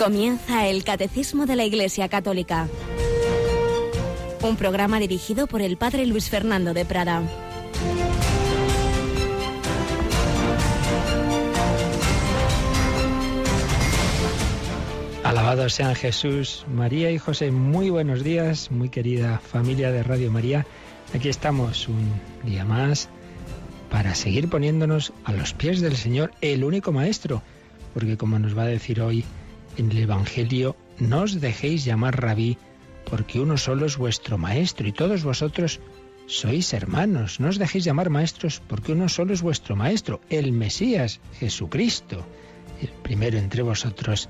Comienza el Catecismo de la Iglesia Católica. Un programa dirigido por el Padre Luis Fernando de Prada. Alabados sean Jesús, María y José. Muy buenos días, muy querida familia de Radio María. Aquí estamos un día más para seguir poniéndonos a los pies del Señor, el único Maestro, porque como nos va a decir hoy en el Evangelio, no os dejéis llamar rabí, porque uno solo es vuestro maestro y todos vosotros sois hermanos. No os dejéis llamar maestros, porque uno solo es vuestro maestro, el Mesías, Jesucristo. El primero entre vosotros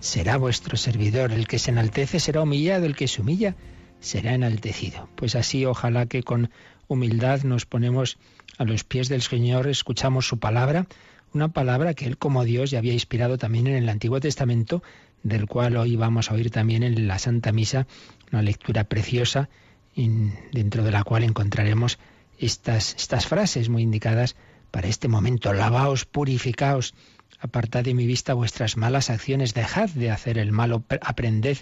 será vuestro servidor, el que se enaltece será humillado, el que se humilla será enaltecido. Pues así ojalá que con humildad nos ponemos a los pies del Señor, escuchamos su palabra, una palabra que Él como Dios ya había inspirado también en el Antiguo Testamento, del cual hoy vamos a oír también en la Santa Misa, una lectura preciosa dentro de la cual encontraremos estas, estas frases muy indicadas para este momento. Lavaos, purificaos, apartad de mi vista vuestras malas acciones, dejad de hacer el malo, aprended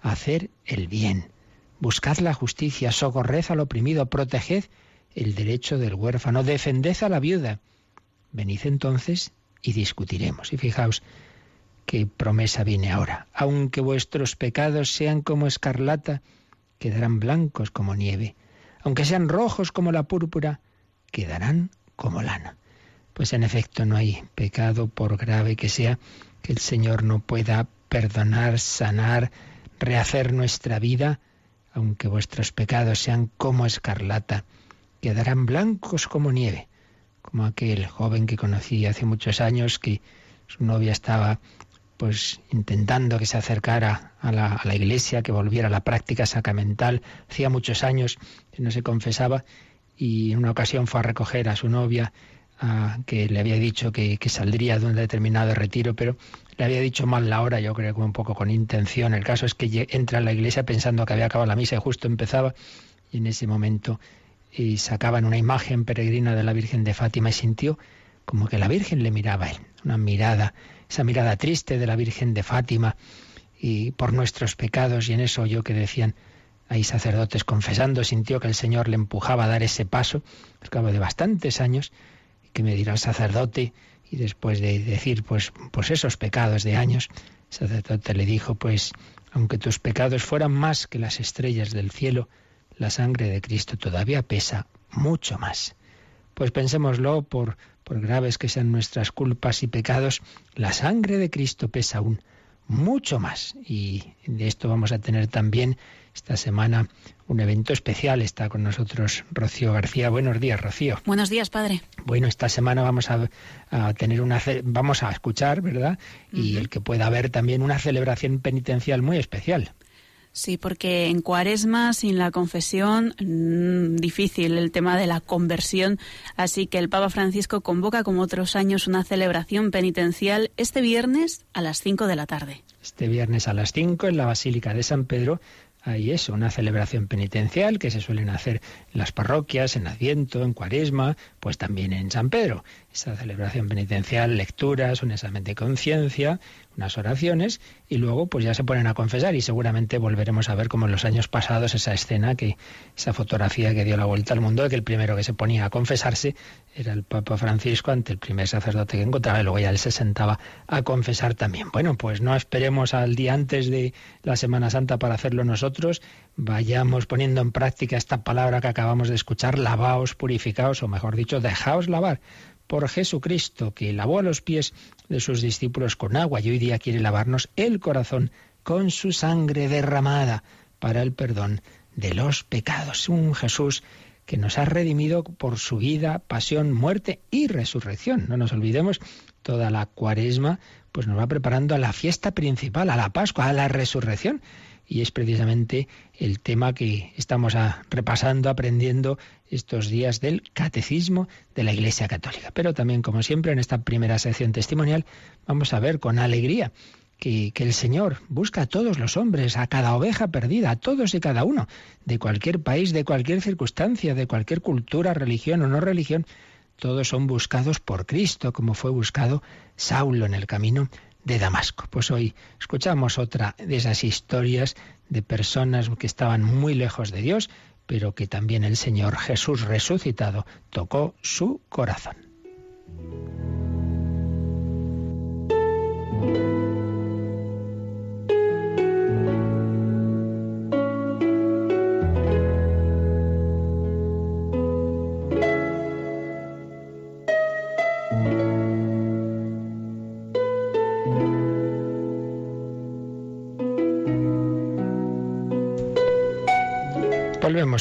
a hacer el bien. Buscad la justicia, socorred al oprimido, proteged el derecho del huérfano, defended a la viuda Venid entonces y discutiremos. Y fijaos qué promesa viene ahora. Aunque vuestros pecados sean como escarlata, quedarán blancos como nieve. Aunque sean rojos como la púrpura, quedarán como lana. Pues en efecto no hay pecado, por grave que sea, que el Señor no pueda perdonar, sanar, rehacer nuestra vida, aunque vuestros pecados sean como escarlata, quedarán blancos como nieve como aquel joven que conocí hace muchos años que su novia estaba pues intentando que se acercara a la, a la, iglesia, que volviera a la práctica sacramental. Hacía muchos años que no se confesaba y en una ocasión fue a recoger a su novia, a, que le había dicho que, que, saldría de un determinado retiro, pero le había dicho mal la hora, yo creo que un poco con intención. El caso es que entra a la iglesia pensando que había acabado la misa y justo empezaba y en ese momento y sacaban una imagen peregrina de la Virgen de Fátima y sintió como que la Virgen le miraba a él, una mirada, esa mirada triste de la Virgen de Fátima y por nuestros pecados y en eso oyó que decían hay sacerdotes confesando, sintió que el Señor le empujaba a dar ese paso al cabo de bastantes años y que me dirá el sacerdote y después de decir pues pues esos pecados de años, el sacerdote le dijo pues aunque tus pecados fueran más que las estrellas del cielo, la sangre de Cristo todavía pesa mucho más. Pues pensémoslo, por, por graves que sean nuestras culpas y pecados, la sangre de Cristo pesa aún mucho más. Y de esto vamos a tener también esta semana un evento especial. Está con nosotros Rocío García. Buenos días, Rocío. Buenos días, padre. Bueno, esta semana vamos a, a tener una vamos a escuchar, ¿verdad? Y el que pueda haber también una celebración penitencial muy especial. Sí, porque en cuaresma, sin la confesión, mmm, difícil el tema de la conversión. Así que el Papa Francisco convoca, como otros años, una celebración penitencial este viernes a las 5 de la tarde. Este viernes a las 5 en la Basílica de San Pedro hay eso, una celebración penitencial que se suelen hacer en las parroquias, en Adviento, en Cuaresma, pues también en San Pedro. Esa celebración penitencial, lecturas, un examen de conciencia, unas oraciones y luego pues ya se ponen a confesar y seguramente volveremos a ver como en los años pasados esa escena que esa fotografía que dio la vuelta al mundo de que el primero que se ponía a confesarse era el Papa Francisco ante el primer sacerdote que encontraba y luego ya él se sentaba a confesar también. Bueno, pues no esperemos al día antes de la Semana Santa para hacerlo nosotros, vayamos poniendo en práctica esta palabra que acabamos de escuchar, lavaos, purificaos o mejor dicho, dejaos lavar por Jesucristo, que lavó a los pies de sus discípulos con agua y hoy día quiere lavarnos el corazón con su sangre derramada para el perdón de los pecados. Un Jesús que nos ha redimido por su vida, pasión, muerte y resurrección. No nos olvidemos, toda la cuaresma pues nos va preparando a la fiesta principal, a la Pascua, a la resurrección y es precisamente el tema que estamos repasando, aprendiendo estos días del catecismo de la Iglesia Católica. Pero también, como siempre, en esta primera sección testimonial vamos a ver con alegría que, que, el Señor busca a todos los hombres, a cada oveja perdida, a todos y cada uno, de cualquier país, de cualquier circunstancia, de cualquier cultura, religión o no religión, todos son buscados por Cristo, como fue buscado Saulo en el camino de Damasco. Pues hoy escuchamos otra de esas historias de personas que estaban muy lejos de Dios, pero que también el Señor Jesús resucitado tocó su corazón.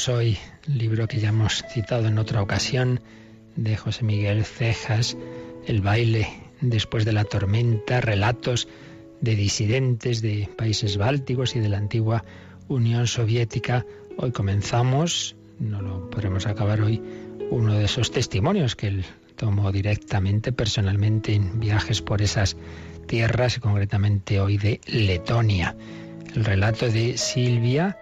Hoy, libro que ya hemos citado en otra ocasión, de José Miguel Cejas, El baile después de la tormenta, relatos de disidentes de países bálticos y de la antigua Unión Soviética. Hoy comenzamos, no lo podremos acabar hoy, uno de esos testimonios que él tomó directamente, personalmente, en viajes por esas tierras, concretamente hoy de Letonia. El relato de Silvia,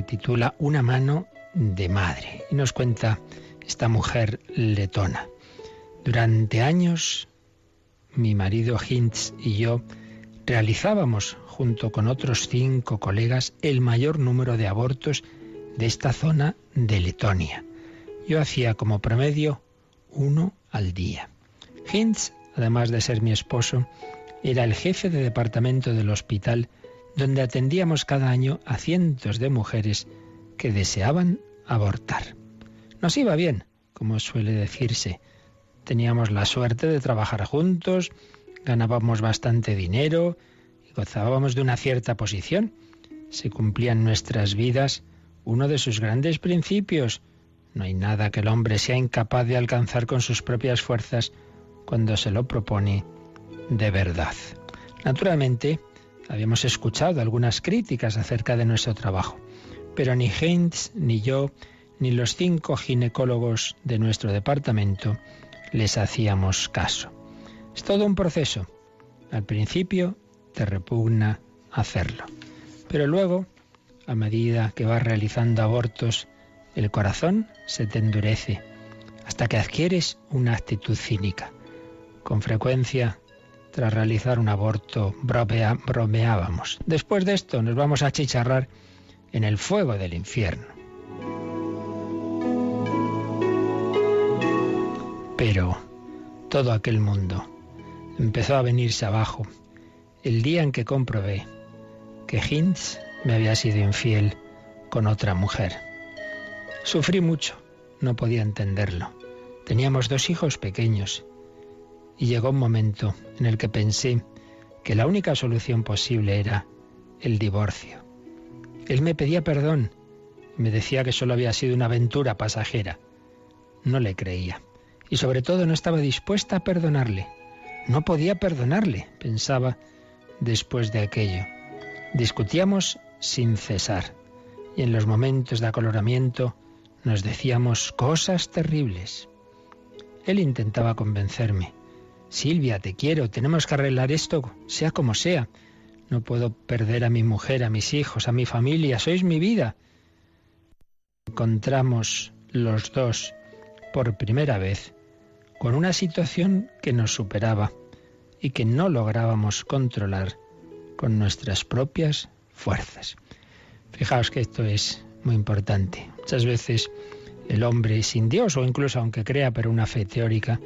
titula Una mano de madre. Y nos cuenta esta mujer letona. Durante años, mi marido Hintz y yo realizábamos, junto con otros cinco colegas, el mayor número de abortos de esta zona de Letonia. Yo hacía como promedio uno al día. Hintz, además de ser mi esposo, era el jefe de departamento del hospital donde atendíamos cada año a cientos de mujeres que deseaban abortar. Nos iba bien, como suele decirse. Teníamos la suerte de trabajar juntos, ganábamos bastante dinero y gozábamos de una cierta posición. Se cumplía en nuestras vidas uno de sus grandes principios. No hay nada que el hombre sea incapaz de alcanzar con sus propias fuerzas cuando se lo propone de verdad. Naturalmente, Habíamos escuchado algunas críticas acerca de nuestro trabajo, pero ni Heinz, ni yo, ni los cinco ginecólogos de nuestro departamento les hacíamos caso. Es todo un proceso. Al principio te repugna hacerlo, pero luego, a medida que vas realizando abortos, el corazón se te endurece hasta que adquieres una actitud cínica. Con frecuencia tras realizar un aborto, bromeábamos. Después de esto nos vamos a chicharrar en el fuego del infierno. Pero todo aquel mundo empezó a venirse abajo el día en que comprobé que Hintz me había sido infiel con otra mujer. Sufrí mucho, no podía entenderlo. Teníamos dos hijos pequeños y llegó un momento en el que pensé que la única solución posible era el divorcio. Él me pedía perdón y me decía que solo había sido una aventura pasajera. No le creía y sobre todo no estaba dispuesta a perdonarle. No podía perdonarle, pensaba después de aquello. Discutíamos sin cesar y en los momentos de acoloramiento nos decíamos cosas terribles. Él intentaba convencerme Silvia, te quiero, tenemos que arreglar esto, sea como sea. No puedo perder a mi mujer, a mis hijos, a mi familia, sois mi vida. Encontramos los dos por primera vez con una situación que nos superaba y que no lográbamos controlar con nuestras propias fuerzas. Fijaos que esto es muy importante. Muchas veces el hombre sin Dios, o incluso aunque crea pero una fe teórica,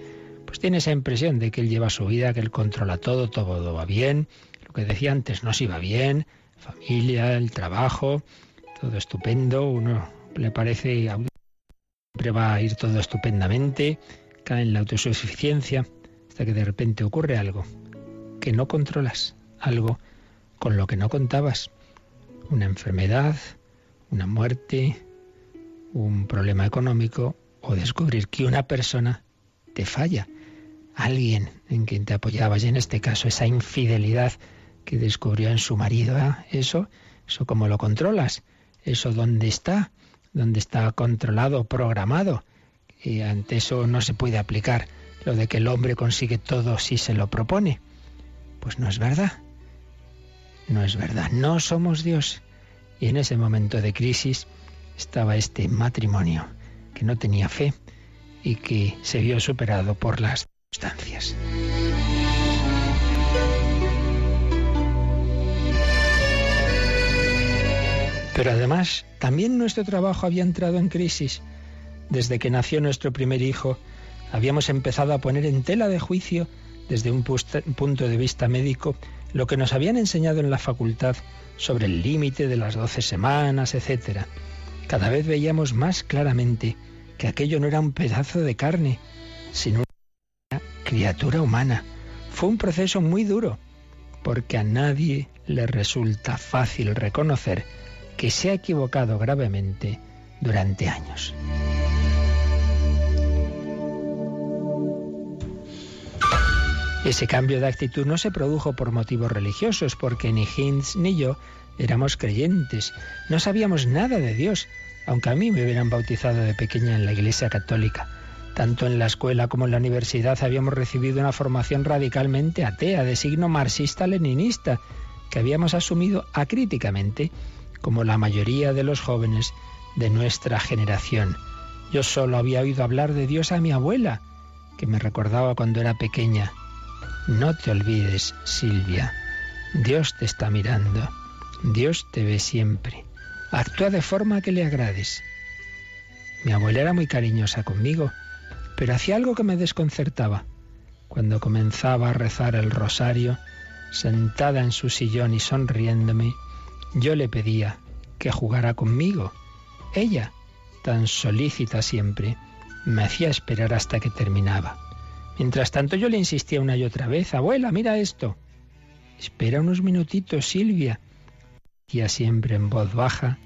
pues tiene esa impresión de que él lleva su vida, que él controla todo, todo va bien. Lo que decía antes, nos iba bien, familia, el trabajo, todo estupendo, uno le parece siempre va a ir todo estupendamente, cae en la autosuficiencia, hasta que de repente ocurre algo que no controlas, algo con lo que no contabas, una enfermedad, una muerte, un problema económico o descubrir que una persona te falla alguien en quien te apoyabas y en este caso esa infidelidad que descubrió en su marido, ¿eh? eso, eso cómo lo controlas, eso dónde está, dónde está controlado, programado, y ante eso no se puede aplicar lo de que el hombre consigue todo si se lo propone. Pues no es verdad. No es verdad. No somos Dios. Y en ese momento de crisis estaba este matrimonio que no tenía fe y que se vio superado por las pero además, también nuestro trabajo había entrado en crisis. Desde que nació nuestro primer hijo, habíamos empezado a poner en tela de juicio, desde un punto de vista médico, lo que nos habían enseñado en la facultad sobre el límite de las 12 semanas, etc. Cada vez veíamos más claramente que aquello no era un pedazo de carne, sino criatura humana. Fue un proceso muy duro, porque a nadie le resulta fácil reconocer que se ha equivocado gravemente durante años. Ese cambio de actitud no se produjo por motivos religiosos, porque ni Hinz ni yo éramos creyentes, no sabíamos nada de Dios, aunque a mí me hubieran bautizado de pequeña en la Iglesia Católica. Tanto en la escuela como en la universidad habíamos recibido una formación radicalmente atea, de signo marxista-leninista, que habíamos asumido acríticamente como la mayoría de los jóvenes de nuestra generación. Yo solo había oído hablar de Dios a mi abuela, que me recordaba cuando era pequeña. No te olvides, Silvia. Dios te está mirando. Dios te ve siempre. Actúa de forma que le agrades. Mi abuela era muy cariñosa conmigo, pero hacía algo que me desconcertaba. Cuando comenzaba a rezar el rosario, sentada en su sillón y sonriéndome, yo le pedía que jugara conmigo. Ella, tan solícita siempre, me hacía esperar hasta que terminaba. Mientras tanto yo le insistía una y otra vez, abuela, mira esto. Espera unos minutitos, Silvia. Decía siempre en voz baja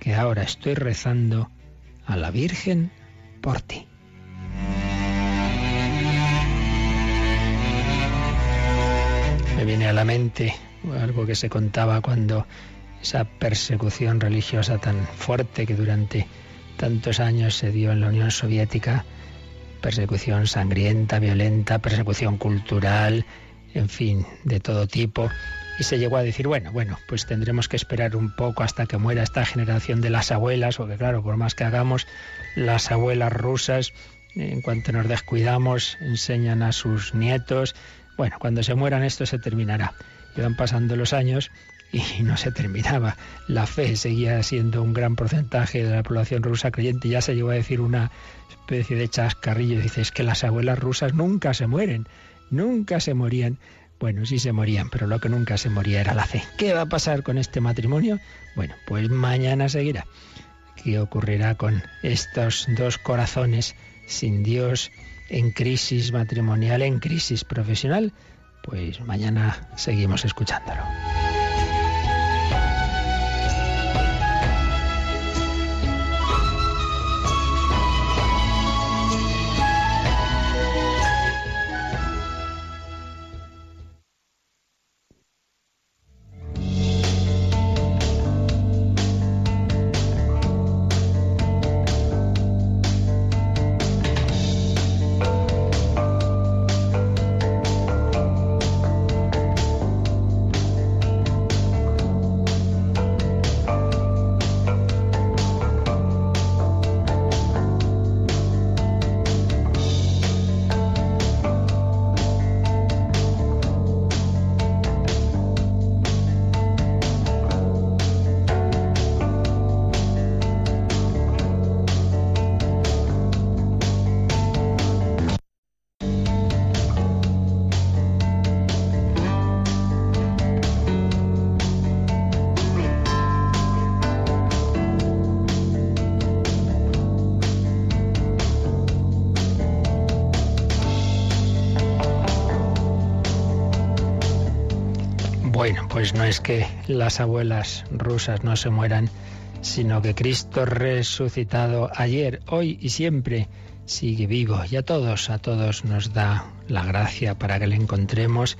que ahora estoy rezando a la Virgen por ti. Viene a la mente algo que se contaba cuando esa persecución religiosa tan fuerte que durante tantos años se dio en la Unión Soviética persecución sangrienta, violenta, persecución cultural, en fin, de todo tipo. Y se llegó a decir, bueno, bueno, pues tendremos que esperar un poco hasta que muera esta generación de las abuelas, porque claro, por más que hagamos, las abuelas rusas, en cuanto nos descuidamos, enseñan a sus nietos. Bueno, cuando se mueran esto se terminará. Iban pasando los años y no se terminaba. La fe seguía siendo un gran porcentaje de la población rusa creyente. Ya se llegó a decir una especie de chascarrillo. Dice, es que las abuelas rusas nunca se mueren, nunca se morían. Bueno, sí se morían, pero lo que nunca se moría era la fe. ¿Qué va a pasar con este matrimonio? Bueno, pues mañana seguirá. ¿Qué ocurrirá con estos dos corazones sin Dios en crisis matrimonial, en crisis profesional? Pues mañana seguimos escuchándolo. Pues no es que las abuelas rusas no se mueran, sino que Cristo resucitado ayer, hoy y siempre sigue vivo y a todos, a todos nos da la gracia para que le encontremos,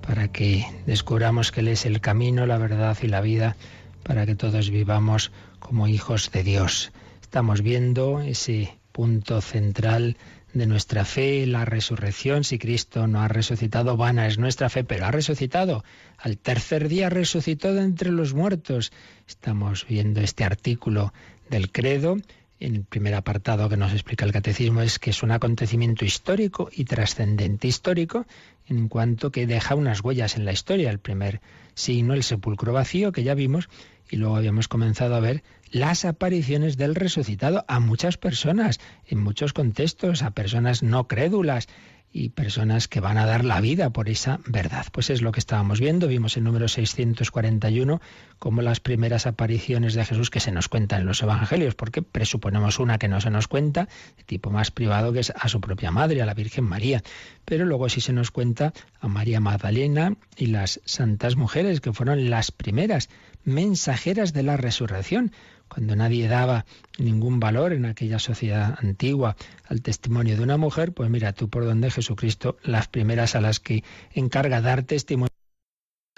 para que descubramos que Él es el camino, la verdad y la vida, para que todos vivamos como hijos de Dios. Estamos viendo ese punto central de nuestra fe, la resurrección. Si Cristo no ha resucitado, vana es nuestra fe, pero ha resucitado. Al tercer día resucitó de entre los muertos. Estamos viendo este artículo del credo en el primer apartado que nos explica el catecismo es que es un acontecimiento histórico y trascendente histórico en cuanto que deja unas huellas en la historia. El primer signo, el sepulcro vacío, que ya vimos, y luego habíamos comenzado a ver las apariciones del resucitado a muchas personas, en muchos contextos, a personas no crédulas, y personas que van a dar la vida por esa verdad. Pues es lo que estábamos viendo. Vimos en número 641 como las primeras apariciones de Jesús que se nos cuentan en los evangelios, porque presuponemos una que no se nos cuenta, de tipo más privado, que es a su propia madre, a la Virgen María. Pero luego sí se nos cuenta a María Magdalena y las santas mujeres, que fueron las primeras mensajeras de la resurrección cuando nadie daba ningún valor en aquella sociedad antigua al testimonio de una mujer, pues mira tú por donde Jesucristo, las primeras a las que encarga dar testimonio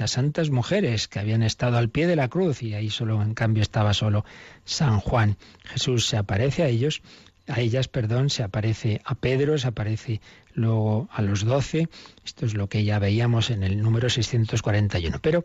las santas mujeres que habían estado al pie de la cruz y ahí solo en cambio estaba solo San Juan. Jesús se aparece a ellos, a ellas, perdón, se aparece a Pedro, se aparece luego a los doce. Esto es lo que ya veíamos en el número 641. Pero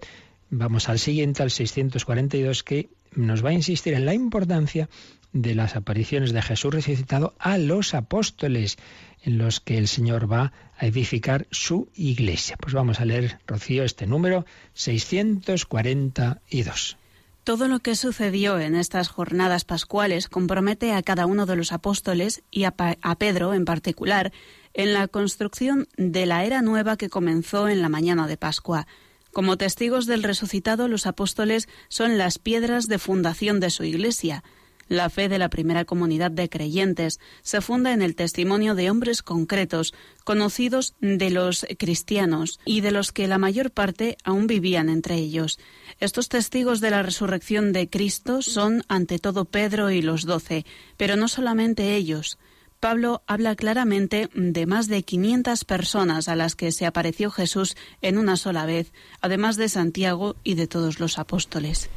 vamos al siguiente, al 642, que nos va a insistir en la importancia de las apariciones de Jesús resucitado a los apóstoles, en los que el Señor va a edificar su iglesia. Pues vamos a leer, Rocío, este número 642. Todo lo que sucedió en estas jornadas pascuales compromete a cada uno de los apóstoles y a, a Pedro en particular en la construcción de la era nueva que comenzó en la mañana de Pascua como testigos del resucitado, los apóstoles son las piedras de fundación de su Iglesia. La fe de la primera comunidad de creyentes se funda en el testimonio de hombres concretos, conocidos de los cristianos y de los que la mayor parte aún vivían entre ellos. Estos testigos de la resurrección de Cristo son ante todo Pedro y los doce, pero no solamente ellos. Pablo habla claramente de más de 500 personas a las que se apareció Jesús en una sola vez, además de Santiago y de todos los apóstoles.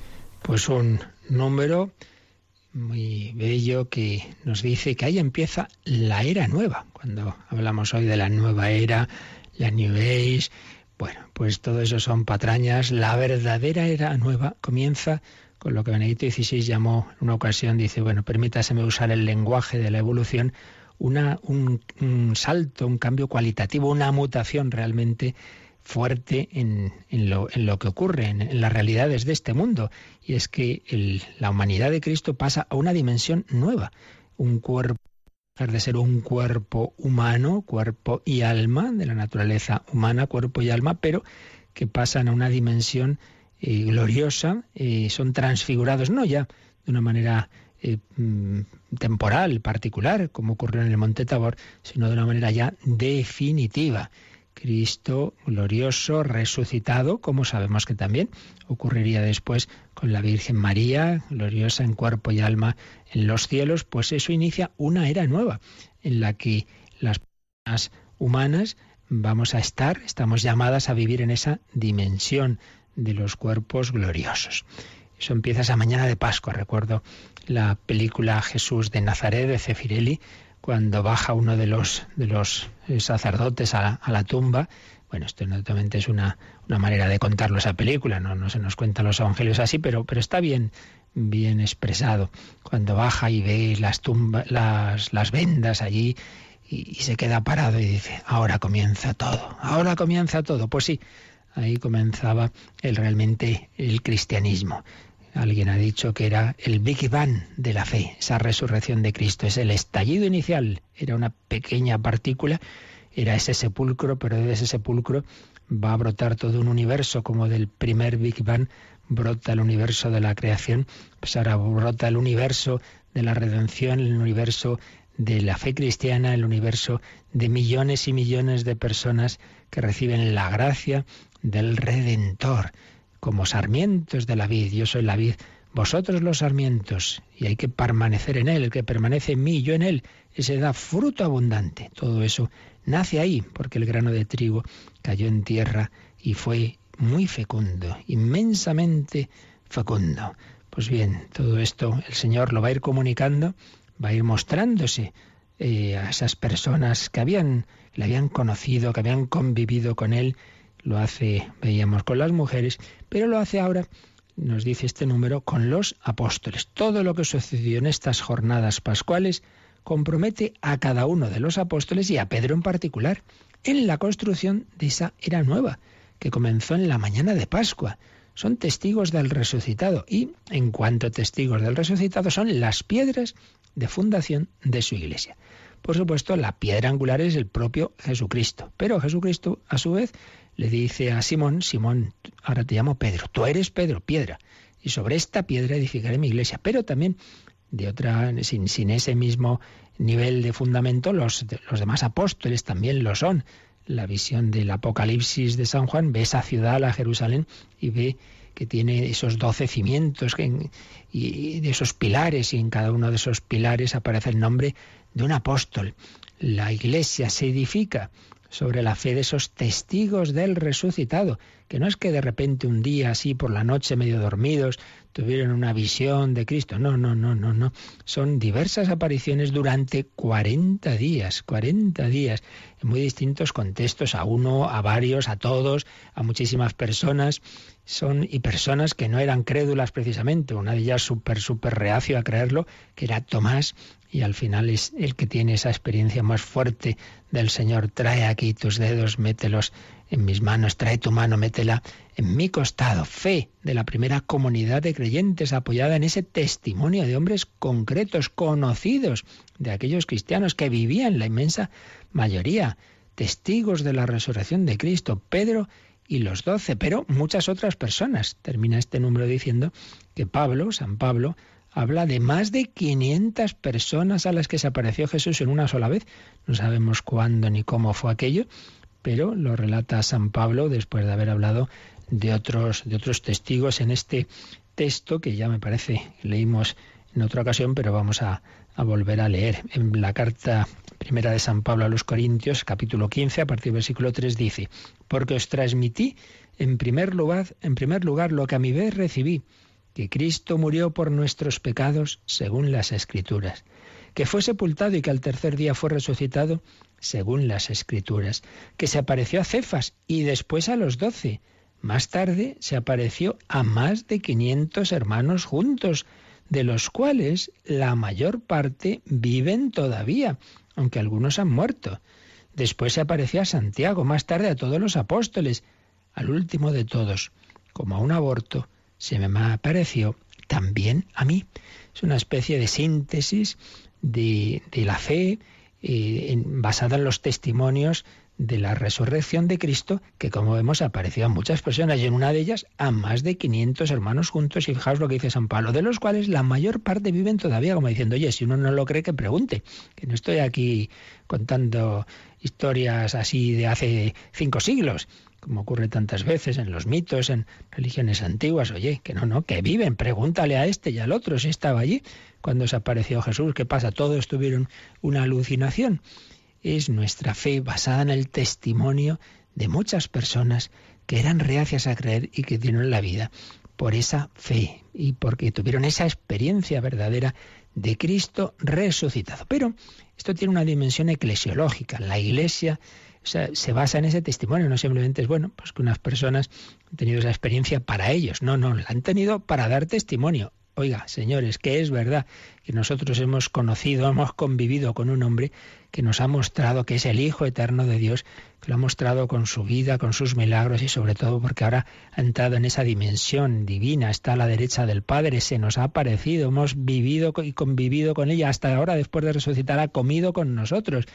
Pues un número muy bello que nos dice que ahí empieza la era nueva. Cuando hablamos hoy de la nueva era, la New Age, bueno, pues todo eso son patrañas. La verdadera era nueva comienza con lo que Benedicto XVI llamó en una ocasión, dice, bueno, permítaseme usar el lenguaje de la evolución, una, un, salto, un cambio cualitativo, una mutación realmente fuerte en, en, lo, en lo, que ocurre, en, las realidades de este mundo. Y es que la humanidad de Cristo pasa a una dimensión nueva, un cuerpo de ser un cuerpo humano, cuerpo y alma, de la naturaleza humana, cuerpo y alma, pero que pasan a una dimensión gloriosa, eh, son transfigurados, no ya de una manera eh, mm, temporal, particular, como ocurrió en el Monte Tabor, sino de una manera ya definitiva. Cristo glorioso, resucitado, como sabemos que también ocurriría después con la Virgen María, gloriosa en cuerpo y alma en los cielos, pues eso inicia una era nueva en la que las personas humanas vamos a estar, estamos llamadas a vivir en esa dimensión de los cuerpos gloriosos. Eso empieza esa mañana de Pascua. Recuerdo la película Jesús de Nazaret de Cefirelli, cuando baja uno de los, de los eh, sacerdotes a la, tumba. Bueno, esto naturalmente es una, una, manera de contarlo esa película, no, no se nos cuentan los evangelios así, pero, pero está bien, bien expresado. Cuando baja y ve las tumbas, las, las vendas allí y, y se queda parado y dice, ahora comienza todo, ahora comienza todo. Pues sí, Ahí comenzaba el, realmente el cristianismo. Alguien ha dicho que era el Big Bang de la fe, esa resurrección de Cristo, es el estallido inicial, era una pequeña partícula, era ese sepulcro, pero de ese sepulcro va a brotar todo un universo, como del primer Big Bang brota el universo de la creación, pues ahora brota el universo de la redención, el universo de la fe cristiana, el universo de millones y millones de personas que reciben la gracia del Redentor, como sarmientos de la vid. Yo soy la vid, vosotros los sarmientos, y hay que permanecer en él. El que permanece en mí yo en él, ese da fruto abundante. Todo eso nace ahí, porque el grano de trigo cayó en tierra y fue muy fecundo, inmensamente fecundo. Pues bien, todo esto el Señor lo va a ir comunicando, va a ir mostrándose eh, a esas personas que habían, le habían conocido, que habían convivido con Él lo hace, veíamos, con las mujeres, pero lo hace ahora nos dice este número, con los apóstoles. Todo lo que sucedió en estas jornadas pascuales compromete a cada uno de los apóstoles y a Pedro en particular en la construcción de esa era nueva, que comenzó en la mañana de Pascua. Son testigos del resucitado y, en cuanto testigos del resucitado, son las piedras de fundación de su iglesia. Por supuesto, la piedra angular es el propio Jesucristo, pero Jesucristo, a su vez, le dice a Simón, Simón, ahora te llamo Pedro, tú eres Pedro, piedra, y sobre esta piedra edificaré mi iglesia. Pero también, de otra, sin, sin ese mismo nivel de fundamento, los, los demás apóstoles también lo son. La visión del Apocalipsis de San Juan ve esa ciudad, la Jerusalén, y ve que tiene esos doce cimientos y de esos pilares, y en cada uno de esos pilares aparece el nombre de un apóstol. La iglesia se edifica sobre la fe de esos testigos del resucitado, que no es que de repente un día así por la noche medio dormidos tuvieron una visión de Cristo, no, no, no, no, no, son diversas apariciones durante 40 días, 40 días, en muy distintos contextos, a uno, a varios, a todos, a muchísimas personas, son y personas que no eran crédulas precisamente, una de ellas súper, súper reacio a creerlo, que era Tomás, y al final es el que tiene esa experiencia más fuerte del Señor. Trae aquí tus dedos, mételos en mis manos, trae tu mano, métela en mi costado. Fe de la primera comunidad de creyentes apoyada en ese testimonio de hombres concretos, conocidos, de aquellos cristianos que vivían la inmensa mayoría, testigos de la resurrección de Cristo, Pedro y los doce, pero muchas otras personas. Termina este número diciendo que Pablo, San Pablo, habla de más de 500 personas a las que se apareció Jesús en una sola vez. No sabemos cuándo ni cómo fue aquello, pero lo relata San Pablo después de haber hablado de otros, de otros testigos en este texto que ya me parece leímos en otra ocasión, pero vamos a, volver a leer. En la carta primera de San Pablo a los Corintios, capítulo 15, a partir del versículo 3, dice, porque os transmití en primer lugar, en primer lugar lo que a mi vez recibí que Cristo murió por nuestros pecados según las Escrituras, que fue sepultado y que al tercer día fue resucitado según las Escrituras, que se apareció a Cefas y después a los doce. Más tarde se apareció a más de quinientos hermanos juntos, de los cuales la mayor parte viven todavía, aunque algunos han muerto. Después se apareció a Santiago, más tarde a todos los apóstoles, al último de todos, como a un aborto, se me apareció también a mí. Es una especie de síntesis de, la fe eh, basada en los testimonios de la resurrección de Cristo, que como vemos apareció a muchas personas y en una de ellas a más de 500 hermanos juntos. Y fijaos lo que dice San Pablo, de los cuales la mayor parte viven todavía, como diciendo, oye, si uno no lo cree, que pregunte, que no estoy aquí contando historias así de hace cinco siglos como ocurre tantas veces en los mitos, en religiones antiguas, oye, que no, no, que viven, pregúntale a este y al otro si estaba allí cuando se apareció Jesús, ¿qué pasa? Todos tuvieron una alucinación. Es nuestra fe basada en el testimonio de muchas personas que eran reacias a creer y que dieron la vida por esa fe y porque tuvieron esa experiencia verdadera de Cristo resucitado. Pero esto tiene una dimensión eclesiológica. La Iglesia se basa en ese testimonio, no simplemente es bueno, pues que unas personas han tenido esa experiencia para ellos, no, no, la han tenido para dar testimonio. Oiga, señores, que es verdad que nosotros hemos conocido, hemos convivido con un hombre que nos ha mostrado que es el Hijo eterno de Dios, que lo ha mostrado con su vida, con sus milagros y sobre todo porque ahora ha entrado en esa dimensión divina, está a la derecha del Padre, se nos ha aparecido, hemos vivido y convivido con ella, hasta ahora después de resucitar ha comido con nosotros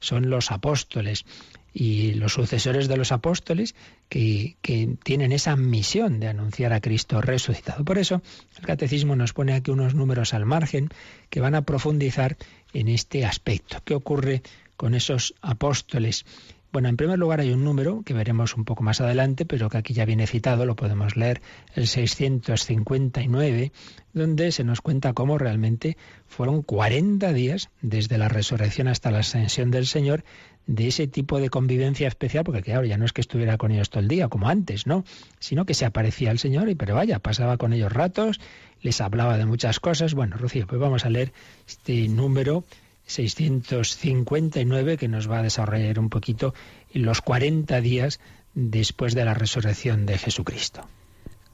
son los apóstoles y los sucesores de los apóstoles que, que, tienen esa misión de anunciar a Cristo resucitado. Por eso el catecismo nos pone aquí unos números al margen que van a profundizar en este aspecto. ¿Qué ocurre con esos apóstoles? Bueno, en primer lugar hay un número que veremos un poco más adelante, pero que aquí ya viene citado, lo podemos leer, el 659, donde se nos cuenta cómo realmente fueron 40 días desde la resurrección hasta la ascensión del Señor de ese tipo de convivencia especial, porque claro, ya no es que estuviera con ellos todo el día, como antes, ¿no? Sino que se aparecía el Señor y pero vaya, pasaba con ellos ratos, les hablaba de muchas cosas. Bueno, Rocío, pues vamos a leer este número 659 que nos va a desarrollar un poquito los 40 días después de la resurrección de Jesucristo.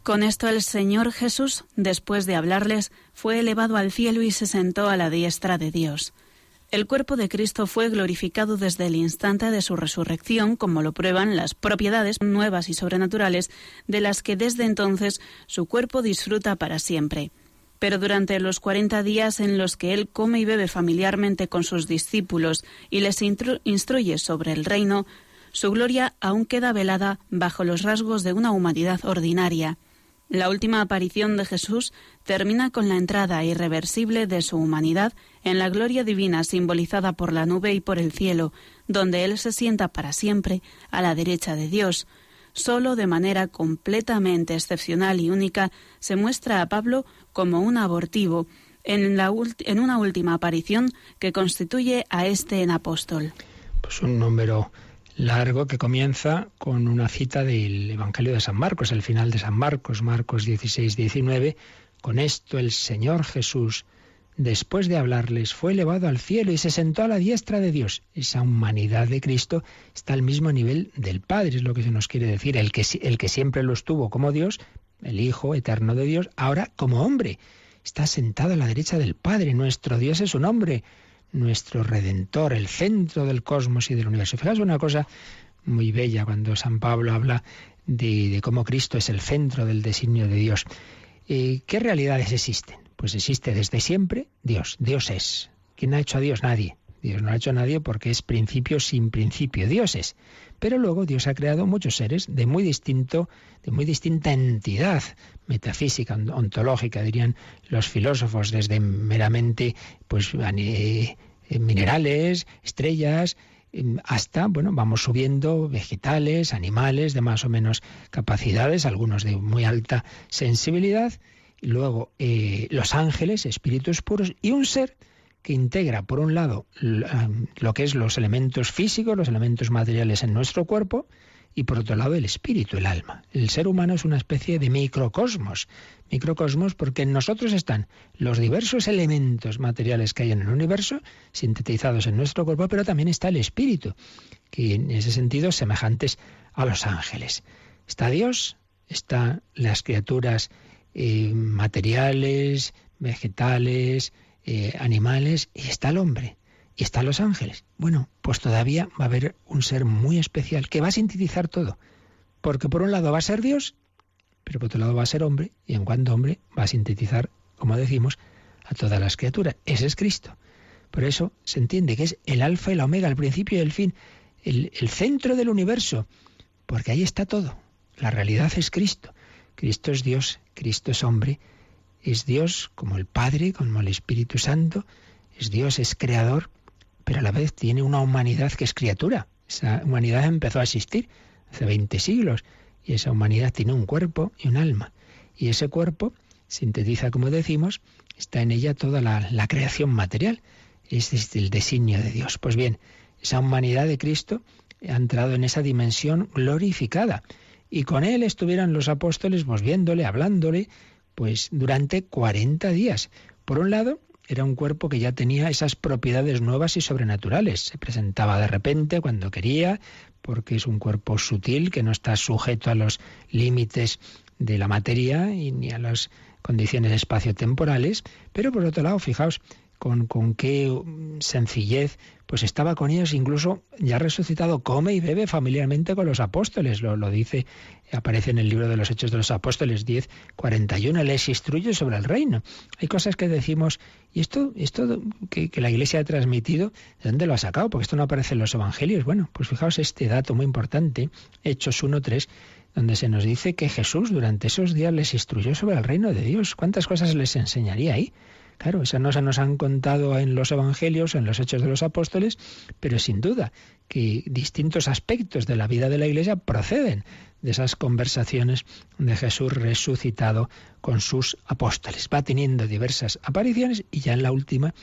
Con esto el Señor Jesús, después de hablarles, fue elevado al cielo y se sentó a la diestra de Dios. El cuerpo de Cristo fue glorificado desde el instante de su resurrección, como lo prueban las propiedades nuevas y sobrenaturales de las que desde entonces su cuerpo disfruta para siempre. Pero durante los cuarenta días en los que él come y bebe familiarmente con sus discípulos y les instruye sobre el reino, su gloria aún queda velada bajo los rasgos de una humanidad ordinaria. La última aparición de Jesús termina con la entrada irreversible de su humanidad en la gloria divina simbolizada por la nube y por el cielo, donde Él se sienta para siempre a la derecha de Dios. Solo de manera completamente excepcional y única se muestra a Pablo como un abortivo en, la en una última aparición que constituye a este en apóstol. Pues un número largo que comienza con una cita del Evangelio de San Marcos, el final de San Marcos, Marcos 16, 19. Con esto el Señor Jesús, después de hablarles, fue elevado al cielo y se sentó a la diestra de Dios. Esa humanidad de Cristo está al mismo nivel del Padre, es lo que se nos quiere decir. El que, el que siempre lo estuvo como Dios, el Hijo eterno de Dios, ahora como hombre. Está sentado a la derecha del Padre. Nuestro Dios es un hombre nuestro Redentor, el centro del cosmos y del universo. Fijaos una cosa muy bella cuando San Pablo habla de, cómo Cristo es el centro del designio de Dios. Eh, ¿Qué realidades existen? Pues existe desde siempre Dios. Dios es. ¿Quién ha hecho a Dios? Nadie. Dios no ha hecho a nadie porque es principio sin principio. Dios es. Pero luego Dios ha creado muchos seres de muy distinto, de muy distinta entidad metafísica, ontológica, dirían los filósofos, desde meramente pues eh, minerales, estrellas, em, hasta, bueno, vamos subiendo vegetales, animales de más o menos capacidades, algunos de muy alta sensibilidad, y luego eh, los ángeles, espíritus puros, y un ser que integra, por un lado, lo que es los elementos físicos, los elementos materiales en nuestro cuerpo, y por otro lado el espíritu, el alma. El ser humano es una especie de microcosmos, microcosmos porque en nosotros están los diversos elementos materiales que hay en el universo, sintetizados en nuestro cuerpo, pero también está el espíritu, que en ese sentido semejantes a los ángeles. Está Dios, están las criaturas eh, materiales, vegetales, eh, animales y está el hombre y están los ángeles. Bueno, pues todavía va a haber un ser muy especial que va a sintetizar todo. Porque por un lado va a ser Dios, pero por otro lado va a ser hombre, y en cuanto hombre va a sintetizar, como decimos, a todas las criaturas. Ese es Cristo. Por eso se entiende que es el alfa y la omega, el principio y el fin, el, el centro del universo, porque ahí está todo. La realidad es Cristo. Cristo es Dios, Cristo es hombre, es Dios como el Padre, como el Espíritu Santo, es Dios, es creador, pero a la vez tiene una humanidad que es criatura. Esa humanidad empezó a existir hace 20 siglos y esa humanidad tiene un cuerpo y un alma. Y ese cuerpo sintetiza, como decimos, está en ella toda la, la creación material. Es el designio de Dios. Pues bien, esa humanidad de Cristo ha entrado en esa dimensión glorificada. Y con él estuvieron los apóstoles, pues viéndole, hablándole, pues durante 40 días. Por un lado, era un cuerpo que ya tenía esas propiedades nuevas y sobrenaturales. Se presentaba de repente cuando quería, porque es un cuerpo sutil que no está sujeto a los límites de la materia y ni a las condiciones espaciotemporales. Pero por otro lado, fijaos, con, con qué sencillez, pues estaba con ellos, incluso ya resucitado, come y bebe familiarmente con los apóstoles, lo, lo dice, aparece en el libro de los Hechos de los Apóstoles 10, 41, les instruye sobre el reino. Hay cosas que decimos, y esto, esto que, que la Iglesia ha transmitido, ¿de dónde lo ha sacado? Porque esto no aparece en los Evangelios. Bueno, pues fijaos este dato muy importante, Hechos 1, 3, donde se nos dice que Jesús durante esos días les instruyó sobre el reino de Dios. ¿Cuántas cosas les enseñaría ahí? Claro, eso no se nos han contado en los Evangelios, en los Hechos de los Apóstoles, pero sin duda que distintos aspectos de la vida de la Iglesia proceden de esas conversaciones de Jesús resucitado con sus apóstoles. Va teniendo diversas apariciones y ya en la última,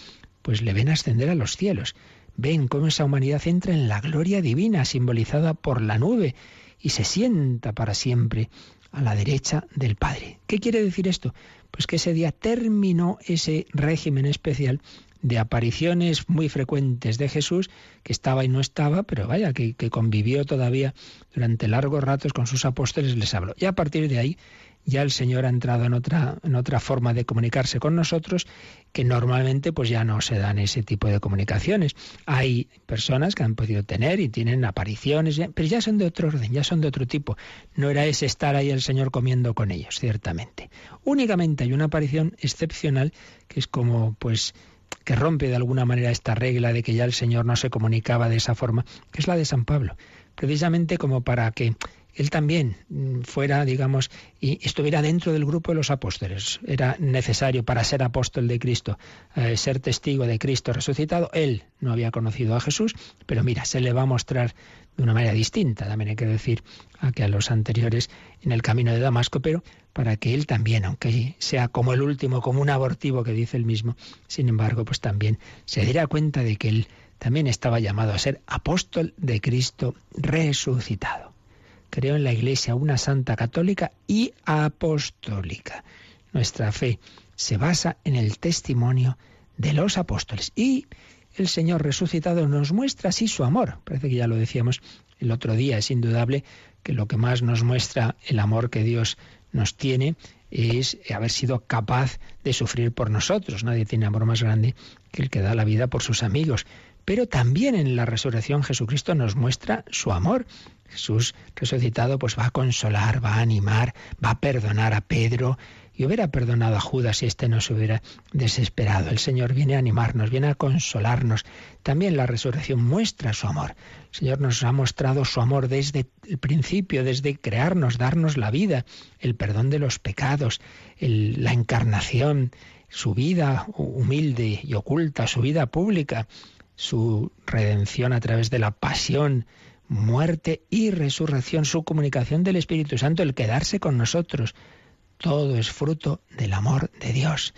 pues le ven ascender a los cielos. Ven cómo esa humanidad entra en la gloria divina simbolizada por la nube y se sienta para siempre a la derecha del Padre. ¿Qué quiere decir esto? Pues que ese día terminó ese régimen especial de apariciones muy frecuentes de Jesús, que estaba y no estaba, pero vaya, que, convivió todavía durante largos ratos con sus apóstoles, les habló. Y a partir de ahí ya el Señor ha entrado en otra, en otra forma de comunicarse con nosotros que normalmente pues ya no se dan ese tipo de comunicaciones. Hay personas que han podido tener y tienen apariciones, pero ya son de otro orden, ya son de otro tipo. No era ese estar ahí el Señor comiendo con ellos, ciertamente. Únicamente hay una aparición excepcional que es como pues que rompe de alguna manera esta regla de que ya el Señor no se comunicaba de esa forma, que es la de San Pablo. Precisamente como para que él también mm, fuera, digamos, y estuviera dentro del grupo de los apóstoles. Era necesario para ser apóstol de Cristo, eh, ser testigo de Cristo resucitado. Él no había conocido a Jesús, pero mira, se le va a mostrar de una manera distinta, también hay que decir, a que a los anteriores en el camino de Damasco, pero para que él también, aunque sea como el último, como un abortivo que dice el mismo, sin embargo, pues también se diera cuenta de que él también estaba llamado a ser apóstol de Cristo resucitado creo en la Iglesia, una santa católica y apostólica. Nuestra fe se basa en el testimonio de los apóstoles y el Señor resucitado nos muestra así su amor. Parece que ya lo decíamos el otro día, es indudable que lo que más nos muestra el amor que Dios nos tiene es haber sido capaz de sufrir por nosotros. Nadie tiene amor más grande que el que da la vida por sus amigos. Pero también en la resurrección Jesucristo nos muestra su amor. Jesús resucitado pues va a consolar, va a animar, va a perdonar a Pedro y hubiera perdonado a Judas si éste no se hubiera desesperado. El Señor viene a animarnos, viene a consolarnos. También la resurrección muestra su amor. El Señor nos ha mostrado su amor desde el principio, desde crearnos, darnos la vida, el perdón de los pecados, la encarnación, su vida humilde y oculta, su vida pública, su redención a través de la pasión, muerte y resurrección, su comunicación del Espíritu Santo, el quedarse con nosotros. Todo es fruto del amor de Dios,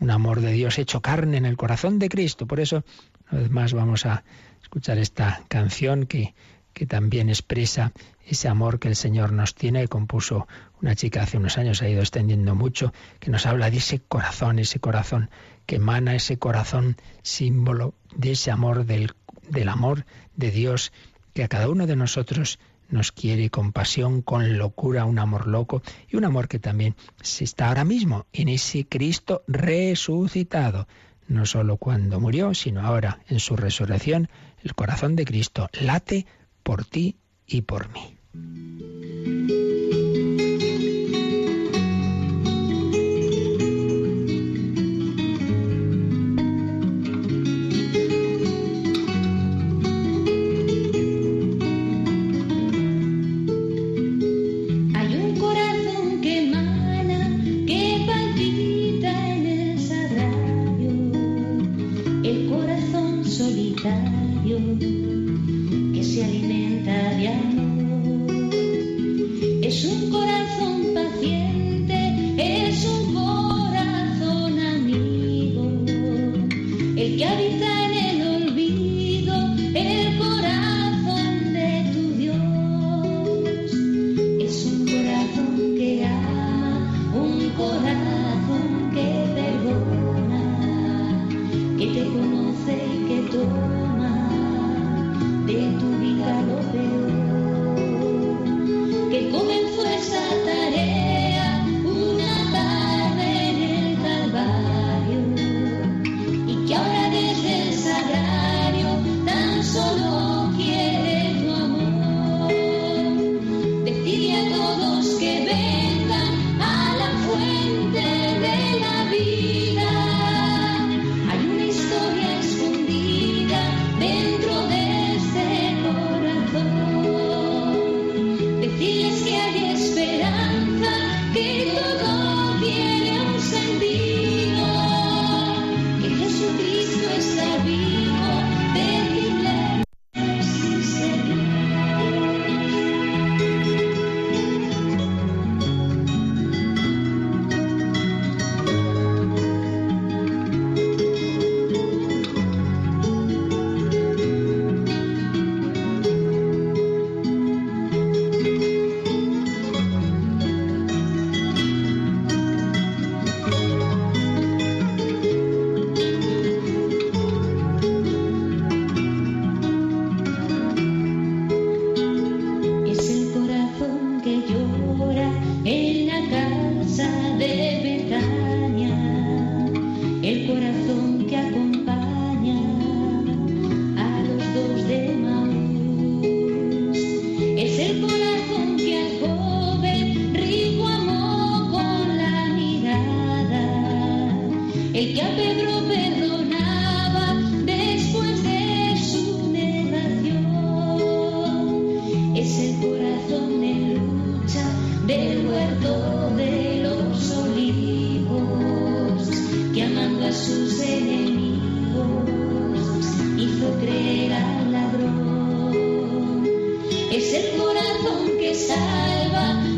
un amor de Dios hecho carne en el corazón de Cristo. Por eso, una vez más, vamos a escuchar esta canción que, que también expresa ese amor que el Señor nos tiene, compuso una chica hace unos años, ha ido extendiendo mucho, que nos habla de ese corazón, ese corazón que emana, ese corazón símbolo de ese amor, del, del amor de Dios que a cada uno de nosotros nos quiere con pasión, con locura, un amor loco y un amor que también se está ahora mismo en ese Cristo resucitado. No solo cuando murió, sino ahora en su resurrección, el corazón de Cristo late por ti y por mí.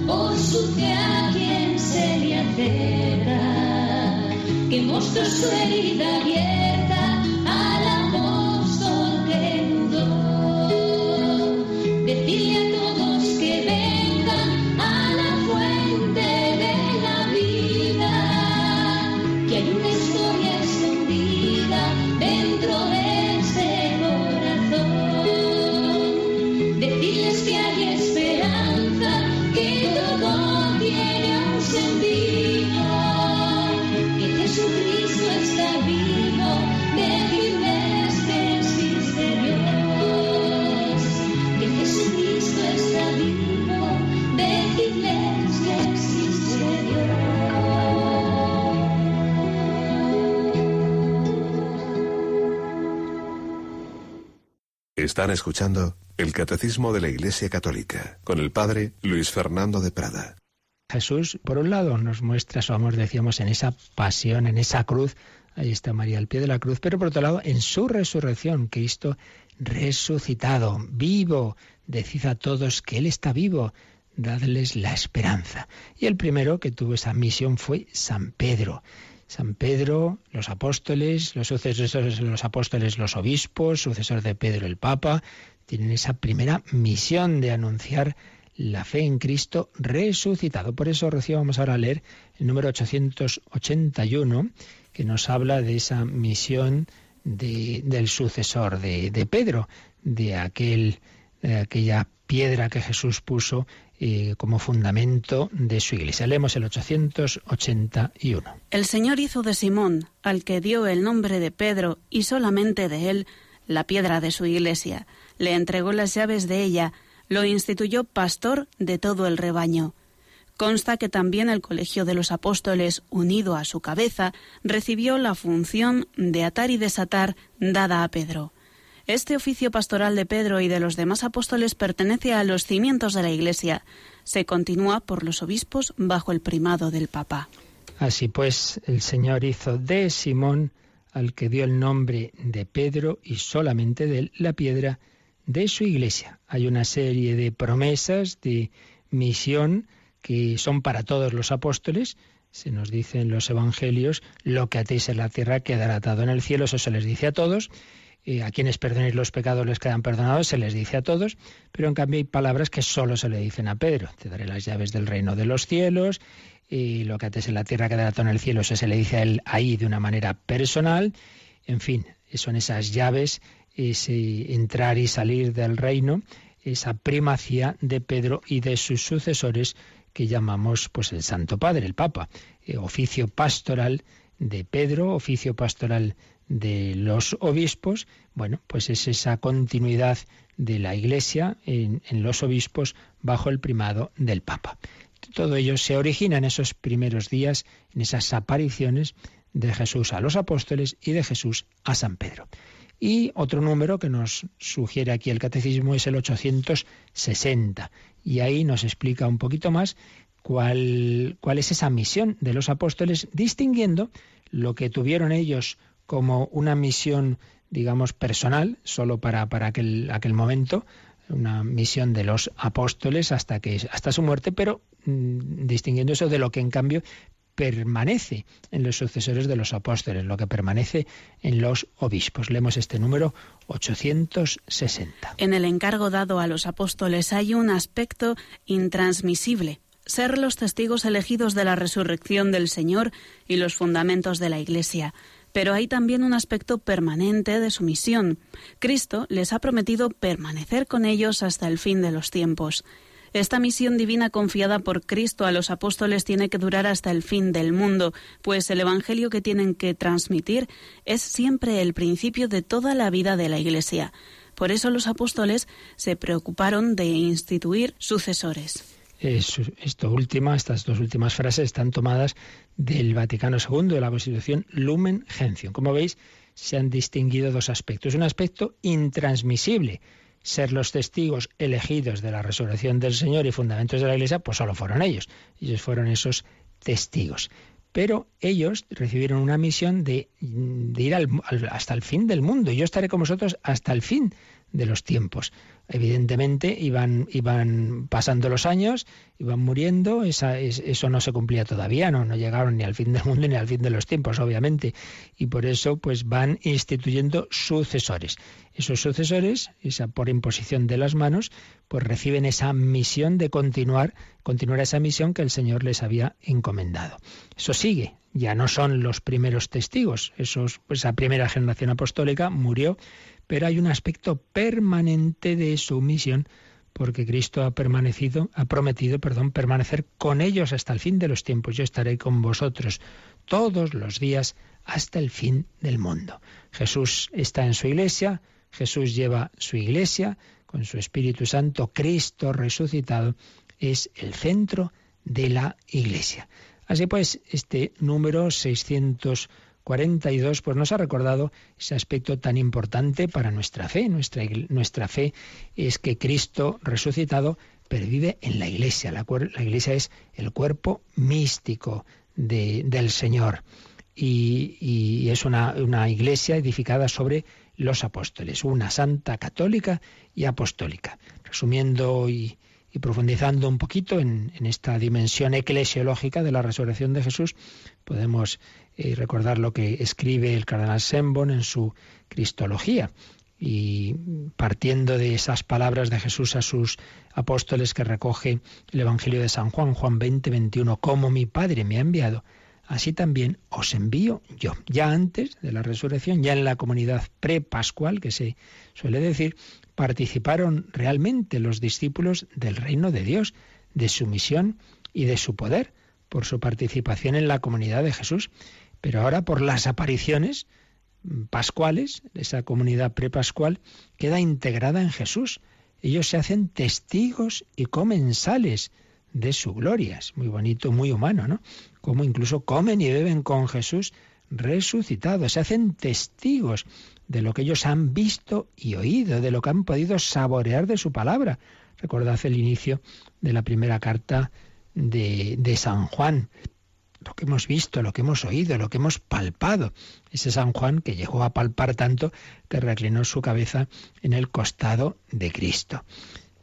por su que a quien se le acerca, que mostró su herida abierta. Están escuchando el Catecismo de la Iglesia Católica con el Padre Luis Fernando de Prada. Jesús, por un lado, nos muestra su amor, decíamos, en esa pasión, en esa cruz. Ahí está María al pie de la cruz, pero por otro lado, en su resurrección, Cristo resucitado, vivo. Decid a todos que Él está vivo, dadles la esperanza. Y el primero que tuvo esa misión fue San Pedro. San Pedro, los apóstoles, los sucesores de los apóstoles, los obispos, sucesor de Pedro el Papa, tienen esa primera misión de anunciar la fe en Cristo resucitado. Por eso, Rocío, vamos ahora a leer el número 881, que nos habla de esa misión del sucesor de, Pedro, de, aquel, de aquella piedra que Jesús puso eh, como fundamento de su iglesia. Leemos el 881. El Señor hizo de Simón, al que dio el nombre de Pedro y solamente de él, la piedra de su iglesia. Le entregó las llaves de ella, lo instituyó pastor de todo el rebaño. Consta que también el colegio de los apóstoles, unido a su cabeza, recibió la función de atar y desatar dada a Pedro. Este oficio pastoral de Pedro y de los demás apóstoles pertenece a los cimientos de la Iglesia. Se continúa por los obispos bajo el primado del Papa. Así pues, el Señor hizo de Simón, al que dio el nombre de Pedro y solamente de él, la piedra de su iglesia. Hay una serie de promesas de misión que son para todos los apóstoles. Se nos dice en los evangelios, lo que atéis en la tierra quedará atado en el cielo, eso se les dice a todos a quienes perdonéis los pecados les quedan perdonados, se les dice a todos, pero en cambio hay palabras que solo se le dicen a Pedro. Te daré las llaves del reino de los cielos, y lo que ates en la tierra quedará todo en el cielo, eso se le dice a él ahí de una manera personal. En fin, son esas llaves, ese entrar y salir del reino, esa primacía de Pedro y de sus sucesores que llamamos pues el Santo Padre, el Papa, eh, oficio pastoral de Pedro, oficio pastoral de los obispos, bueno, pues es esa continuidad de la Iglesia en, los obispos bajo el primado del Papa. Todo ello se origina en esos primeros días, en esas apariciones de Jesús a los apóstoles y de Jesús a San Pedro. Y otro número que nos sugiere aquí el catecismo es el 860. Y ahí nos explica un poquito más cuál, cuál es esa misión de los apóstoles, distinguiendo lo que tuvieron ellos como una misión, digamos, personal, solo para, para aquel, aquel momento, una misión de los apóstoles hasta, que, hasta su muerte, pero mm, distinguiendo eso de lo que en cambio permanece en los sucesores de los apóstoles, lo que permanece en los obispos. Leemos este número 860. En el encargo dado a los apóstoles hay un aspecto intransmisible, ser los testigos elegidos de la resurrección del Señor y los fundamentos de la Iglesia pero hay también un aspecto permanente de su misión. Cristo les ha prometido permanecer con ellos hasta el fin de los tiempos. Esta misión divina confiada por Cristo a los apóstoles tiene que durar hasta el fin del mundo, pues el Evangelio que tienen que transmitir es siempre el principio de toda la vida de la Iglesia. Por eso los apóstoles se preocuparon de instituir sucesores. esto última, estas dos últimas frases están tomadas del Vaticano II, de la Constitución Lumen Gentium. Como veis, se han distinguido dos aspectos. Un aspecto intransmisible, ser los testigos elegidos de la resurrección del Señor y fundamentos de la Iglesia, pues solo fueron ellos. Ellos fueron esos testigos. Pero ellos recibieron una misión de, ir hasta el fin del mundo. Yo estaré con vosotros hasta el fin de los tiempos. Evidentemente iban, iban pasando los años, iban muriendo, eso no se cumplía todavía, ¿no? no llegaron ni al fin del mundo ni al fin de los tiempos, obviamente. Y por eso pues van instituyendo sucesores. Esos sucesores, esa por imposición de las manos, pues reciben esa misión de continuar, continuar esa misión que el Señor les había encomendado. Eso sigue, ya no son los primeros testigos, esos, esa primera generación apostólica murió, pero hay un aspecto permanente de su misión porque Cristo ha permanecido, ha prometido, perdón, permanecer con ellos hasta el fin de los tiempos. Yo estaré con vosotros todos los días hasta el fin del mundo. Jesús está en su iglesia, Jesús lleva su iglesia con su Espíritu Santo, Cristo resucitado es el centro de la iglesia. Así pues, este número 600 42, pues nos ha recordado ese aspecto tan importante para nuestra fe. Nuestra, nuestra fe es que Cristo resucitado pervive en la iglesia. La, iglesia es el cuerpo místico del Señor. Y, es una, iglesia edificada sobre los apóstoles, una santa católica y apostólica. Resumiendo y, profundizando un poquito en, esta dimensión eclesiológica de la resurrección de Jesús, podemos y recordar lo que escribe el cardenal Sembon en su Cristología. Y partiendo de esas palabras de Jesús a sus apóstoles que recoge el Evangelio de San Juan, Juan 20, 21, como mi Padre me ha enviado, así también os envío yo. Ya antes de la resurrección, ya en la comunidad pre-pascual, que se suele decir, participaron realmente los discípulos del reino de Dios, de su misión y de su poder, por su participación en la comunidad de Jesús. Pero ahora por las apariciones pascuales, esa comunidad prepascual, queda integrada en Jesús. Ellos se hacen testigos y comensales de su gloria. Es muy bonito, muy humano, ¿no? Como incluso comen y beben con Jesús resucitado. Se hacen testigos de lo que ellos han visto y oído, de lo que han podido saborear de su palabra. Recordad el inicio de la primera carta de, de San Juan lo que hemos visto, lo que hemos oído, lo que hemos palpado. Ese San Juan que llegó a palpar tanto que reclinó su cabeza en el costado de Cristo.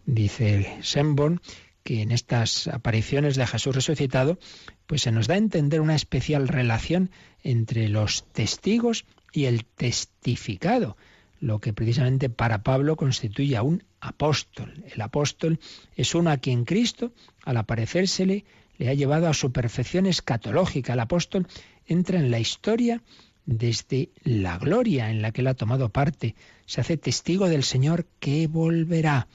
Dice Sembon que en estas apariciones de Jesús resucitado, pues se nos da a entender una especial relación entre los testigos y el testificado, lo que precisamente para Pablo constituye a un apóstol. El apóstol es uno a quien Cristo, al aparecérsele, le ha llevado a su perfección escatológica. El apóstol entra en la historia desde la gloria en la que él ha tomado parte. Se hace testigo del Señor que volverá.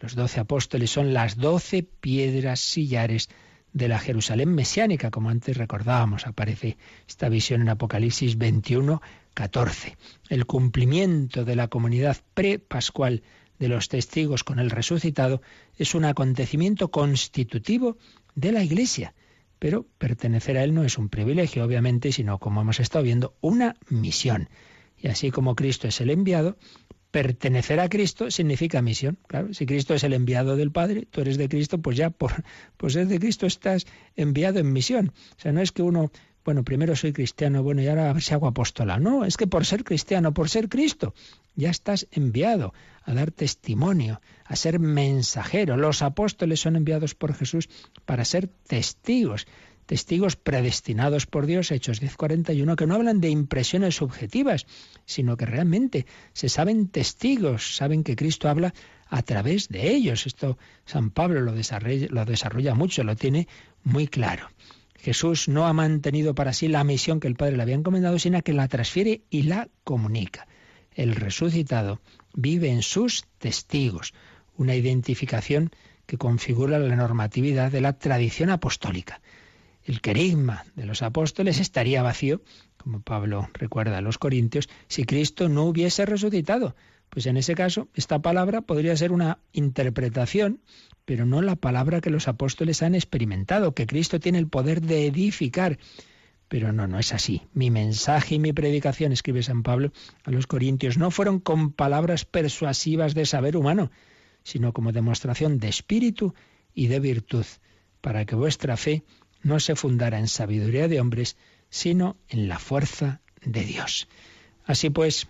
Los doce apóstoles son las doce piedras sillares de la Jerusalén mesiánica, como antes recordábamos. Aparece esta visión en Apocalipsis 21, 14. El cumplimiento de la comunidad pre-pascual de los testigos con el resucitado es un acontecimiento constitutivo de la Iglesia. Pero pertenecer a Él no es un privilegio, obviamente, sino, como hemos estado viendo, una misión. Y así como Cristo es el enviado, pertenecer a Cristo significa misión. Claro, si Cristo es el enviado del Padre, tú eres de Cristo, pues ya por, pues ser de Cristo estás enviado en misión. O sea, no es que uno bueno, primero soy cristiano, bueno, y ahora a ver si hago apóstola. No, es que por ser cristiano, por ser Cristo, ya estás enviado a dar testimonio, a ser mensajero. Los apóstoles son enviados por Jesús para ser testigos, testigos predestinados por Dios, Hechos 10:41, que no hablan de impresiones subjetivas, sino que realmente se saben testigos, saben que Cristo habla a través de ellos. Esto San Pablo lo desarrolla, lo desarrolla mucho, lo tiene muy claro. Jesús no ha mantenido para sí la misión que el Padre le había encomendado, sino que la transfiere y la comunica. El resucitado vive en sus testigos, una identificación que configura la normatividad de la tradición apostólica. El querigma de los apóstoles estaría vacío, como Pablo recuerda a los Corintios, si Cristo no hubiese resucitado. Pues en ese caso, esta palabra podría ser una interpretación, pero no la palabra que los apóstoles han experimentado, que Cristo tiene el poder de edificar. Pero no, no es así. Mi mensaje y mi predicación, escribe San Pablo a los Corintios, no fueron con palabras persuasivas de saber humano, sino como demostración de espíritu y de virtud, para que vuestra fe no se fundara en sabiduría de hombres, sino en la fuerza de Dios. Así pues,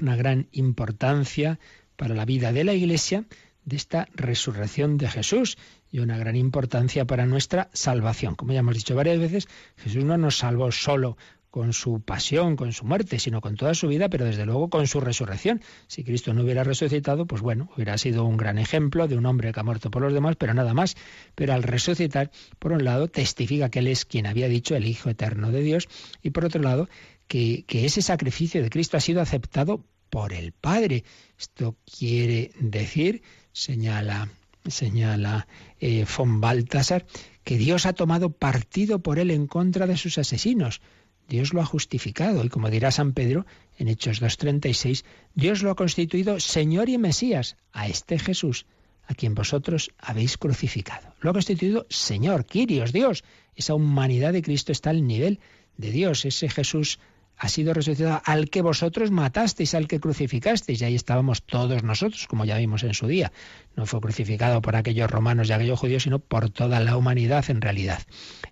una gran importancia para la vida de la Iglesia de esta resurrección de Jesús y una gran importancia para nuestra salvación. Como ya hemos dicho varias veces, Jesús no nos salvó solo con su pasión, con su muerte, sino con toda su vida, pero desde luego con su resurrección. Si Cristo no hubiera resucitado, pues bueno, hubiera sido un gran ejemplo de un hombre que ha muerto por los demás, pero nada más. Pero al resucitar, por un lado, testifica que Él es quien había dicho el Hijo Eterno de Dios, y por otro lado, que, ese sacrificio de Cristo ha sido aceptado por el Padre. Esto quiere decir, señala, señala eh, von Baltasar, que Dios ha tomado partido por él en contra de sus asesinos. Dios lo ha justificado y como dirá San Pedro en Hechos 2.36, Dios lo ha constituido Señor y Mesías a este Jesús, a quien vosotros habéis crucificado. Lo ha constituido Señor, Quirios, Dios. Esa humanidad de Cristo está al nivel de Dios, ese Jesús ha sido resucitado al que vosotros matasteis, al que crucificasteis. Y ahí estábamos todos nosotros, como ya vimos en su día. No fue crucificado por aquellos romanos y aquellos judíos, sino por toda la humanidad en realidad.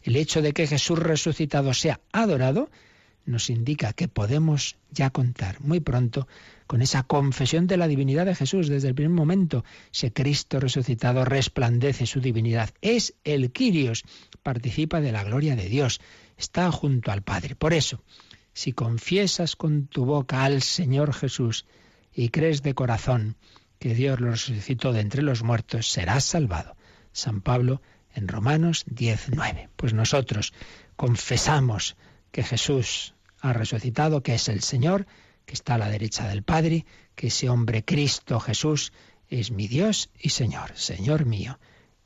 El hecho de que Jesús resucitado sea adorado nos indica que podemos ya contar muy pronto con esa confesión de la divinidad de Jesús desde el primer momento. Ese Cristo resucitado resplandece su divinidad. Es el Quirios, participa de la gloria de Dios, está junto al Padre. Por eso, si confiesas con tu boca al Señor Jesús y crees de corazón que Dios lo resucitó de entre los muertos, serás salvado. San Pablo en Romanos 19. Pues nosotros confesamos que Jesús ha resucitado, que es el Señor, que está a la derecha del Padre, que ese hombre Cristo Jesús es mi Dios y Señor, Señor mío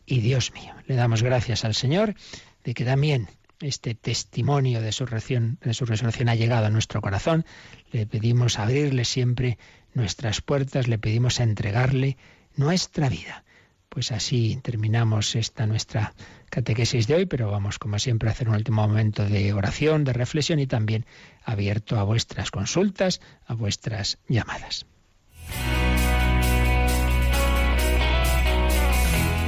y Dios mío. Le damos gracias al Señor de que también este testimonio de su, resurrección, ha llegado a nuestro corazón. Le pedimos abrirle siempre nuestras puertas, le pedimos entregarle nuestra vida. Pues así terminamos esta nuestra catequesis de hoy, pero vamos como siempre a hacer un último momento de oración, de reflexión y también abierto a vuestras consultas, a vuestras llamadas.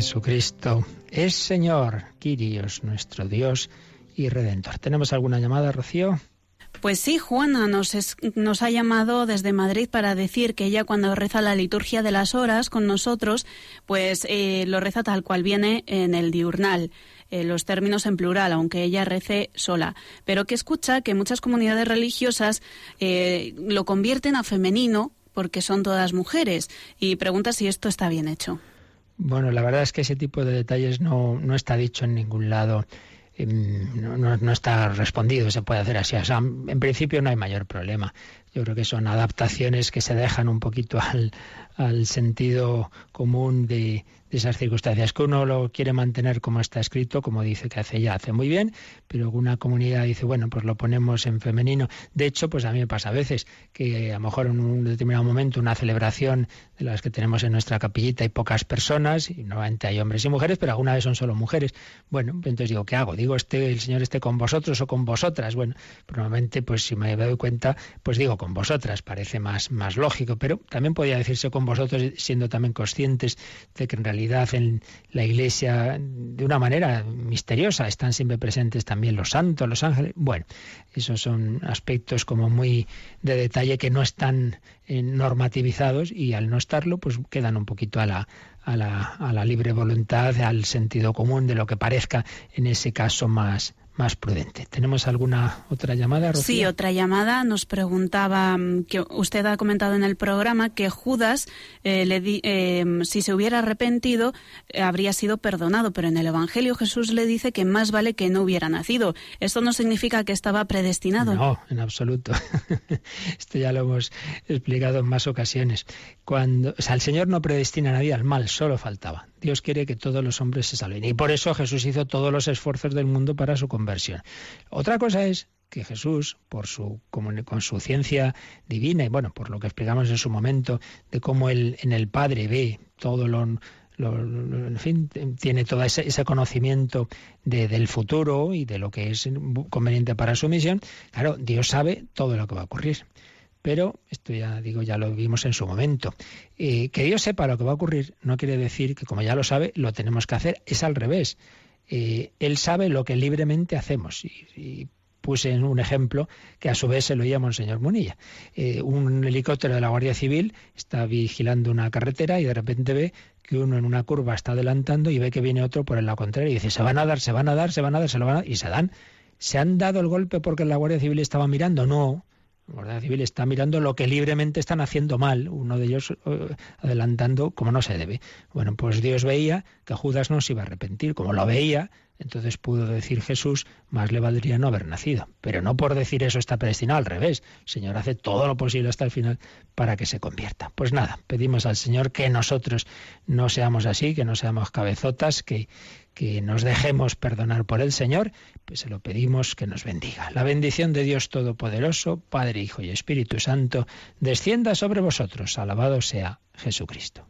Jesucristo es Señor, Quirios, nuestro Dios y Redentor. ¿Tenemos alguna llamada, Rocío? Pues sí, Juana nos, nos ha llamado desde Madrid para decir que ella cuando reza la liturgia de las horas con nosotros, pues eh, lo reza tal cual viene en el diurnal. Eh, los términos en plural, aunque ella rece sola, pero que escucha que muchas comunidades religiosas eh, lo convierten a femenino porque son todas mujeres y pregunta si esto está bien hecho. Bueno, la verdad es que ese tipo de detalles no, no está dicho en ningún lado. Em, no, no, está respondido, se puede hacer así. O sea, en principio no hay mayor problema. Yo creo que son adaptaciones que se dejan un poquito al, al sentido común de, de esas circunstancias, que uno lo quiere mantener como está escrito, como dice que hace ya, hace muy bien, pero una comunidad dice, bueno, pues lo ponemos en femenino. De hecho, pues a mí me pasa a veces que a lo mejor en un determinado momento una celebración de las que tenemos en nuestra capillita hay pocas personas, y normalmente hay hombres y mujeres, pero alguna vez son solo mujeres. Bueno, entonces digo, ¿qué hago? Digo, este, el Señor esté con vosotros o con vosotras. Bueno, probablemente, pues si me doy cuenta, pues digo con vosotras, parece más, más lógico, pero también podría decirse con vosotros siendo también conscientes de que en realidad en la Iglesia de una manera misteriosa. Están siempre presentes también los santos, los ángeles. Bueno, esos son aspectos como muy de detalle que no están eh, normativizados y al no estarlo, pues quedan un poquito a la, a la, a la libre voluntad, al sentido común de lo que parezca en ese caso más, más prudente. ¿Tenemos alguna otra llamada, Rocío? Sí, otra llamada. Nos preguntaba, mm, que usted ha comentado en el programa que Judas, eh, le eh, si se hubiera arrepentido, eh, habría sido perdonado, pero en el Evangelio Jesús le dice que más vale que no hubiera nacido. ¿Esto no significa que estaba predestinado? No, en absoluto. Esto ya lo hemos explicado en más ocasiones. Cuando, o sea, el Señor no predestina a nadie al mal, solo faltaba. Dios quiere que todos los hombres se salven. Y por eso Jesús hizo todos los esfuerzos del mundo para su conversión. Otra cosa es que Jesús, por su, con su ciencia divina y bueno, por lo que explicamos en su momento, de cómo él en el Padre ve todo lo, en fin, tiene todo ese, conocimiento del futuro y de lo que es conveniente para su misión, claro, Dios sabe todo lo que va a ocurrir. Pero esto ya digo, ya lo vimos en su momento. Eh, que Dios sepa lo que va a ocurrir no quiere decir que como ya lo sabe, lo tenemos que hacer. Es al revés. Eh, él sabe lo que libremente hacemos. Y, puse en un ejemplo que a su vez se lo oía Monseñor Munilla. Eh, un helicóptero de la Guardia Civil está vigilando una carretera y de repente ve que uno en una curva está adelantando y ve que viene otro por el lado contrario y dice, se van a dar, se van a dar, se van a dar, se lo van a dar, y se dan. ¿Se han dado el golpe porque la Guardia Civil estaba mirando? No, la Guardia Civil está mirando lo que libremente están haciendo mal, uno de ellos eh, adelantando como no se debe. Bueno, pues Dios veía que Judas no se iba a arrepentir, como lo veía, entonces pudo decir Jesús, más le valdría no haber nacido. Pero no por decir eso está predestinado, al revés. El Señor hace todo lo posible hasta el final para que se convierta. Pues nada, pedimos al Señor que nosotros no seamos así, que no seamos cabezotas, que, que nos dejemos perdonar por el Señor, pues se lo pedimos que nos bendiga. La bendición de Dios Todopoderoso, Padre, Hijo y Espíritu Santo, descienda sobre vosotros. Alabado sea Jesucristo.